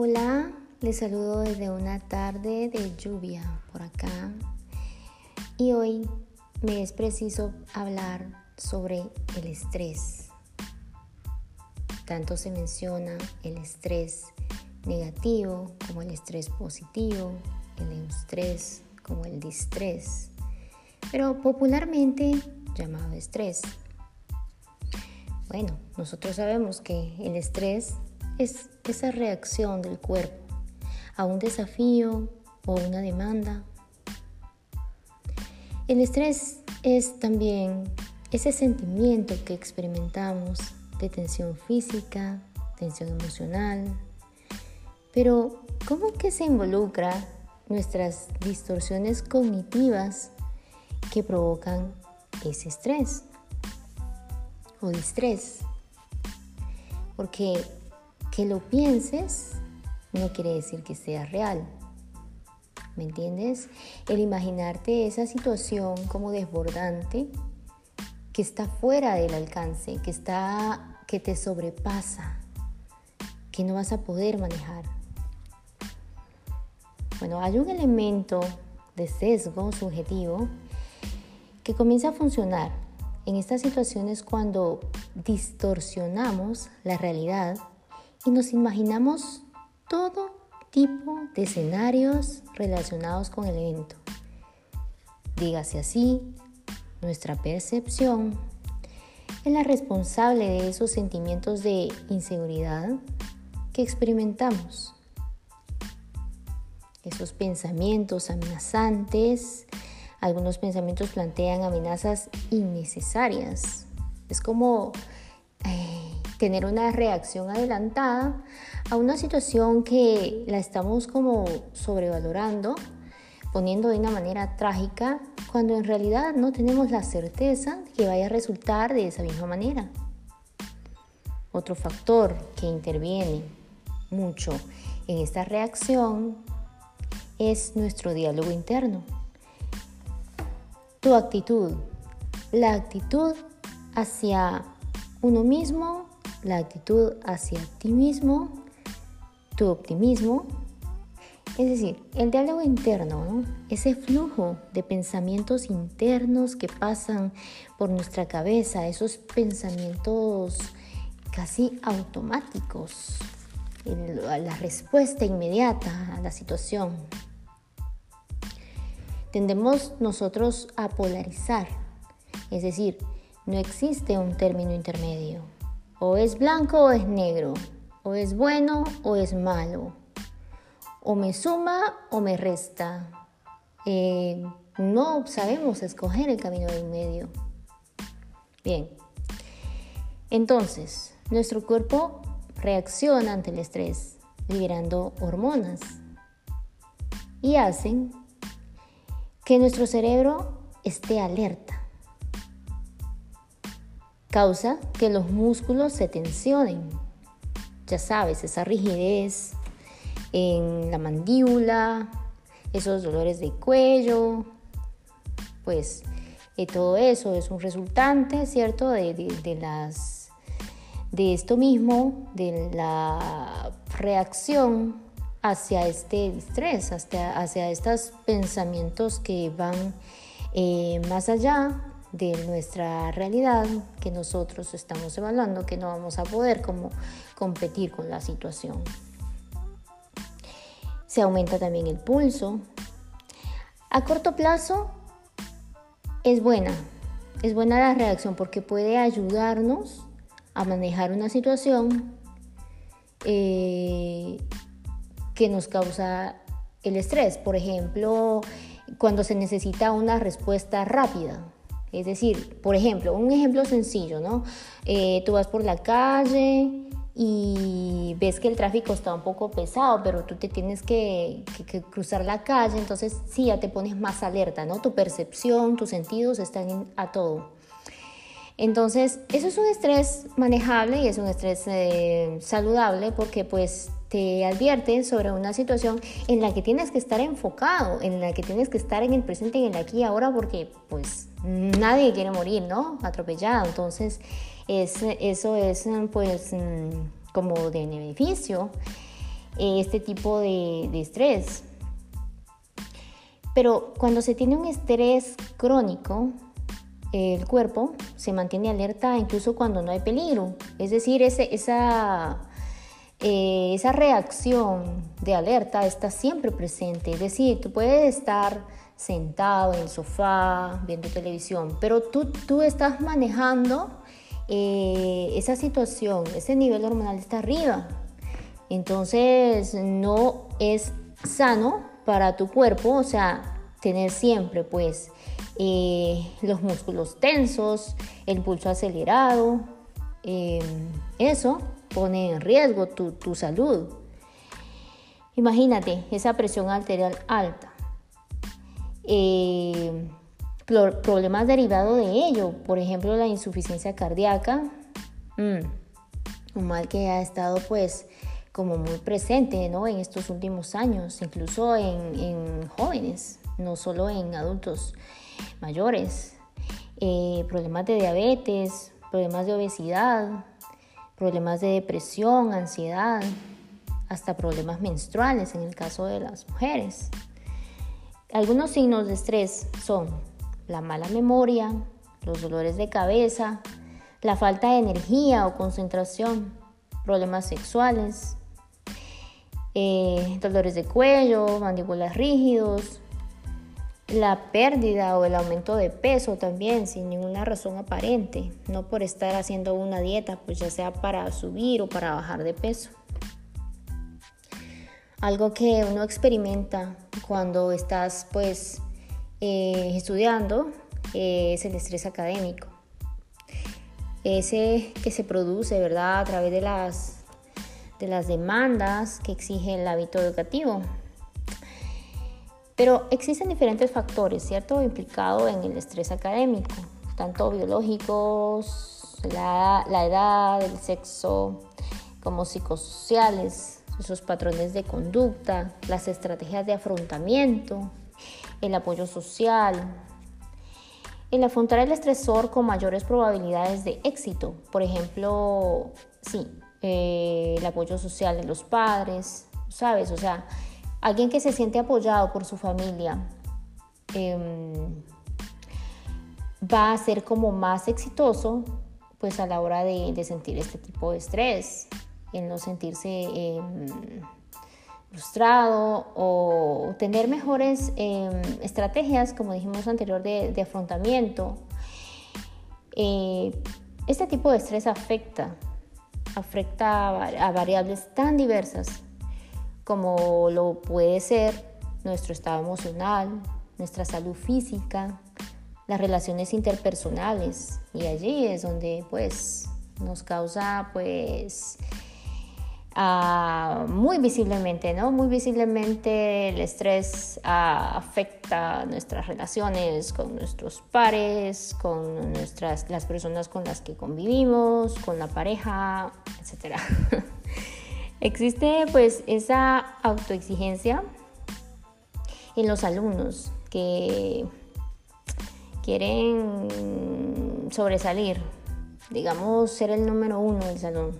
Hola, les saludo desde una tarde de lluvia por acá y hoy me es preciso hablar sobre el estrés. Tanto se menciona el estrés negativo como el estrés positivo, el estrés como el distrés, pero popularmente llamado estrés. Bueno, nosotros sabemos que el estrés es esa reacción del cuerpo a un desafío o una demanda. El estrés es también ese sentimiento que experimentamos de tensión física, tensión emocional. Pero, ¿cómo que se involucra nuestras distorsiones cognitivas que provocan ese estrés o distrés? Porque que lo pienses no quiere decir que sea real. ¿Me entiendes? El imaginarte esa situación como desbordante, que está fuera del alcance, que está que te sobrepasa, que no vas a poder manejar. Bueno, hay un elemento de sesgo subjetivo que comienza a funcionar en estas situaciones cuando distorsionamos la realidad y nos imaginamos todo tipo de escenarios relacionados con el evento. Dígase así, nuestra percepción es la responsable de esos sentimientos de inseguridad que experimentamos. Esos pensamientos amenazantes, algunos pensamientos plantean amenazas innecesarias. Es como tener una reacción adelantada a una situación que la estamos como sobrevalorando, poniendo de una manera trágica, cuando en realidad no tenemos la certeza que vaya a resultar de esa misma manera. Otro factor que interviene mucho en esta reacción es nuestro diálogo interno. Tu actitud, la actitud hacia uno mismo la actitud hacia ti mismo, tu optimismo. Es decir, el diálogo interno, ese flujo de pensamientos internos que pasan por nuestra cabeza, esos pensamientos casi automáticos, la respuesta inmediata a la situación. Tendemos nosotros a polarizar, es decir, no existe un término intermedio. O es blanco o es negro. O es bueno o es malo. O me suma o me resta. Eh, no sabemos escoger el camino del medio. Bien. Entonces, nuestro cuerpo reacciona ante el estrés, liberando hormonas. Y hacen que nuestro cerebro esté alerta causa que los músculos se tensionen. Ya sabes, esa rigidez en la mandíbula, esos dolores de cuello, pues eh, todo eso es un resultante, ¿cierto? De, las, de esto mismo, de la reacción hacia este estrés, hacia, hacia estos pensamientos que van eh, más allá de nuestra realidad que nosotros estamos evaluando, que no vamos a poder como competir con la situación. Se aumenta también el pulso. A corto plazo es buena, es buena la reacción porque puede ayudarnos a manejar una situación eh, que nos causa el estrés. Por ejemplo, cuando se necesita una respuesta rápida, es decir, por ejemplo, un ejemplo sencillo, ¿no? Eh, tú vas por la calle y ves que el tráfico está un poco pesado, pero tú te tienes que, cruzar la calle, entonces sí, ya te pones más alerta, ¿no? Tu percepción, tus sentidos están a todo. Entonces, eso es un estrés manejable y es un estrés eh, saludable porque pues te advierte sobre una situación en la que tienes que estar enfocado, en la que tienes que estar en el presente en el aquí y ahora porque pues nadie quiere morir, ¿no? Atropellado. Entonces es, eso es pues como de beneficio. este tipo de, de estrés. Pero cuando se tiene un estrés crónico, el cuerpo se mantiene alerta incluso cuando no hay peligro. Es decir, ese, esa, eh, esa reacción de alerta está siempre presente. Es decir, tú puedes estar sentado en el sofá viendo televisión, pero tú, tú estás manejando eh, esa situación, ese nivel hormonal está arriba. Entonces no es sano para tu cuerpo, o sea, tener siempre pues eh, los músculos tensos, el pulso acelerado, eso pone en riesgo tu, salud. Imagínate esa presión arterial alta. Eh, problemas derivados de ello, por ejemplo la insuficiencia cardíaca, mm, un mal que ha estado pues como muy presente ¿no? en estos últimos años, incluso en jóvenes no solo en adultos mayores. Eh, problemas de diabetes, problemas de obesidad, problemas de depresión, ansiedad, hasta problemas menstruales en el caso de las mujeres. Algunos signos de estrés son la mala memoria, los dolores de cabeza, la falta de energía o concentración, problemas sexuales, eh, dolores de cuello, mandíbulas rígidos, la pérdida o el aumento de peso también sin ninguna razón aparente, no por estar haciendo una dieta, pues ya sea para subir o para bajar de peso. Algo que uno experimenta cuando estás pues eh, estudiando eh, es el estrés académico. Ese que se produce, ¿verdad? A través de las, de las demandas que exige el hábito educativo. Pero existen diferentes factores, ¿cierto?, implicados en el estrés académico, tanto biológicos, la, edad, el sexo, como psicosociales, esos patrones de conducta, las estrategias de afrontamiento, el apoyo social, el afrontar el estresor con mayores probabilidades de éxito. Por ejemplo, sí, eh, el apoyo social de los padres, ¿sabes? O sea, Alguien que se siente apoyado por su familia em, va a ser como más exitoso pues a la hora de, sentir este tipo de estrés, en no sentirse em, frustrado o tener mejores em, estrategias, como dijimos anterior, de, afrontamiento. Eh, este tipo de estrés afecta, afecta a variables tan diversas como lo puede ser nuestro estado emocional, nuestra salud física, las relaciones interpersonales y allí es donde pues nos causa pues ah, muy visiblemente, ¿no? Muy visiblemente el estrés ah, afecta nuestras relaciones con nuestros pares, con nuestras, las personas con las que convivimos, con la pareja, etc. Existe pues esa autoexigencia en los alumnos que quieren sobresalir, digamos ser el número uno del salón,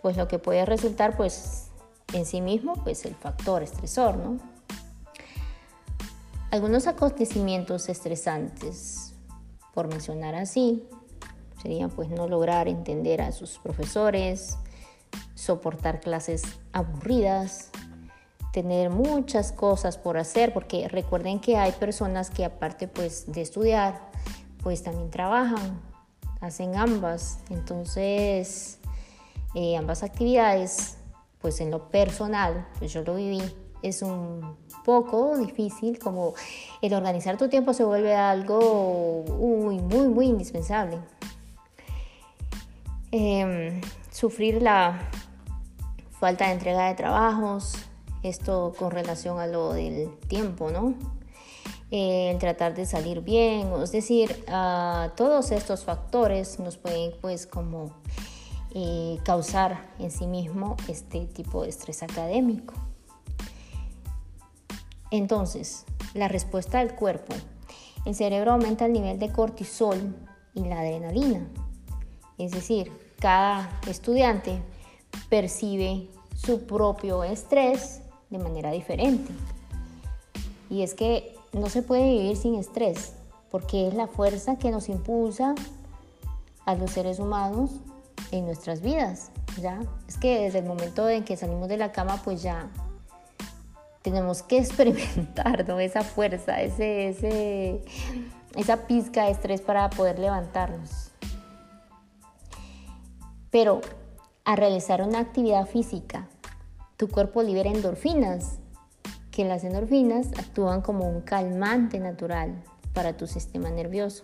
pues lo que puede resultar pues en sí mismo pues el factor estresor, ¿no? Algunos acontecimientos estresantes, por mencionar así, serían pues no lograr entender a sus profesores, soportar clases aburridas, tener muchas cosas por hacer, porque recuerden que hay personas que aparte pues de estudiar, pues también trabajan, hacen ambas, entonces eh, ambas actividades, pues en lo personal, pues yo lo viví, es un poco difícil, como el organizar tu tiempo se vuelve algo muy, muy, indispensable. Em, sufrir la falta de entrega de trabajos, esto con relación a lo del tiempo, ¿no? Eh, el tratar de salir bien, es decir, todos estos factores nos pueden pues como eh, causar en sí mismo este tipo de estrés académico. Entonces, la respuesta del cuerpo. El cerebro aumenta el nivel de cortisol y la adrenalina. Es decir, cada estudiante percibe su propio estrés de manera diferente. Y es que no se puede vivir sin estrés, porque es la fuerza que nos impulsa a los seres humanos en nuestras vidas. ¿ya? Es que desde el momento en que salimos de la cama, pues ya tenemos que experimentar esa fuerza, ese, esa pizca de estrés para poder levantarnos. Pero a realizar una actividad física, tu cuerpo libera endorfinas, que las endorfinas actúan como un calmante natural para tu sistema nervioso.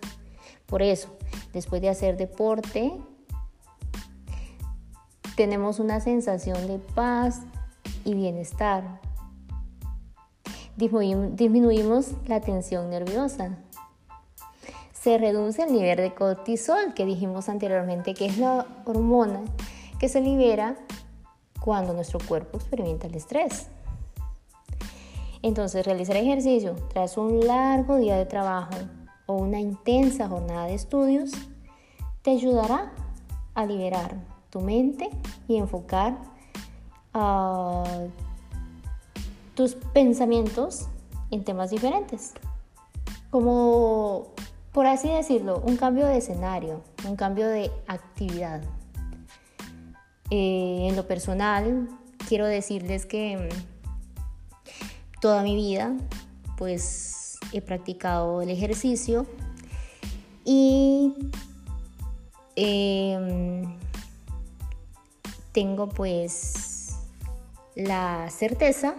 Por eso, después de hacer deporte, tenemos una sensación de paz y bienestar. Disminuimos la tensión nerviosa. Se reduce el nivel de cortisol que dijimos anteriormente, que es la hormona que se libera cuando nuestro cuerpo experimenta el estrés. Entonces, realizar ejercicio tras un largo día de trabajo o una intensa jornada de estudios te ayudará a liberar tu mente y enfocar ah, tus pensamientos en temas diferentes. Como, por así decirlo, un cambio de escenario, un cambio de actividad. Eh, en lo personal, quiero decirles que toda mi vida, pues he practicado el ejercicio y em, tengo pues la certeza,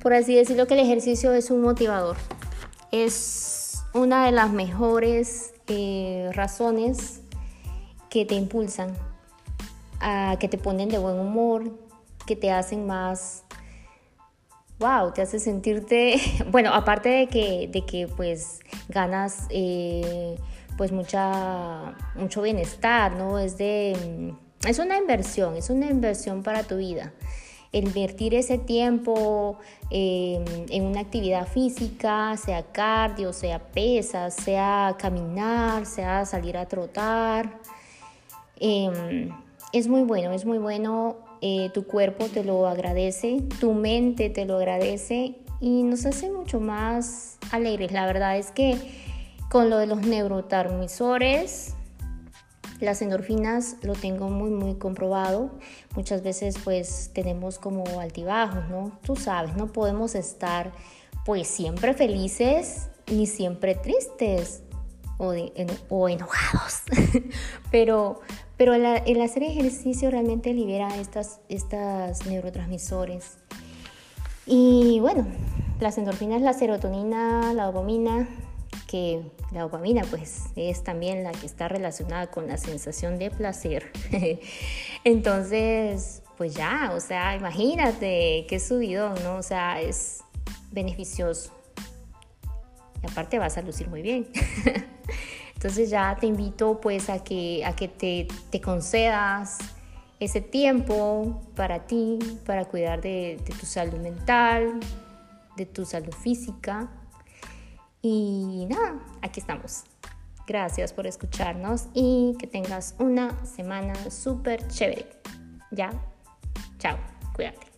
por así decirlo, que el ejercicio es un motivador. Es una de las mejores eh, razones que te impulsan, que te ponen de buen humor, que te hacen más wow, te hace sentirte, bueno, aparte de que, de que pues ganas eh, pues mucha, mucho bienestar, ¿no? Es de, es una inversión, es una inversión para tu vida. Invertir ese tiempo em, en una actividad física, sea cardio, sea pesas, sea caminar, sea salir a trotar, em, es muy bueno, es muy bueno eh, tu cuerpo te lo agradece, tu mente te lo agradece y nos hace mucho más alegres. La verdad es que con lo de los neurotransmisores, las endorfinas lo tengo muy muy comprobado. Muchas veces pues tenemos como altibajos, ¿no? Tú sabes, no podemos estar pues siempre felices ni siempre tristes o, o enojados. Pero pero el, hacer ejercicio realmente libera estas, estas neurotransmisores. Y bueno, las endorfinas, la serotonina, la dopamina, que la dopamina pues es también la que está relacionada con la sensación de placer. Entonces, pues ya, o sea, imagínate qué subidón, ¿no? O sea, es beneficioso. Y aparte vas a lucir muy bien. Entonces ya te invito pues a que, a que te, concedas ese tiempo para ti, para cuidar de, de tu salud mental, de tu salud física. Y nada, aquí estamos. Gracias por escucharnos y que tengas una semana súper chévere. Ya, chao, cuídate.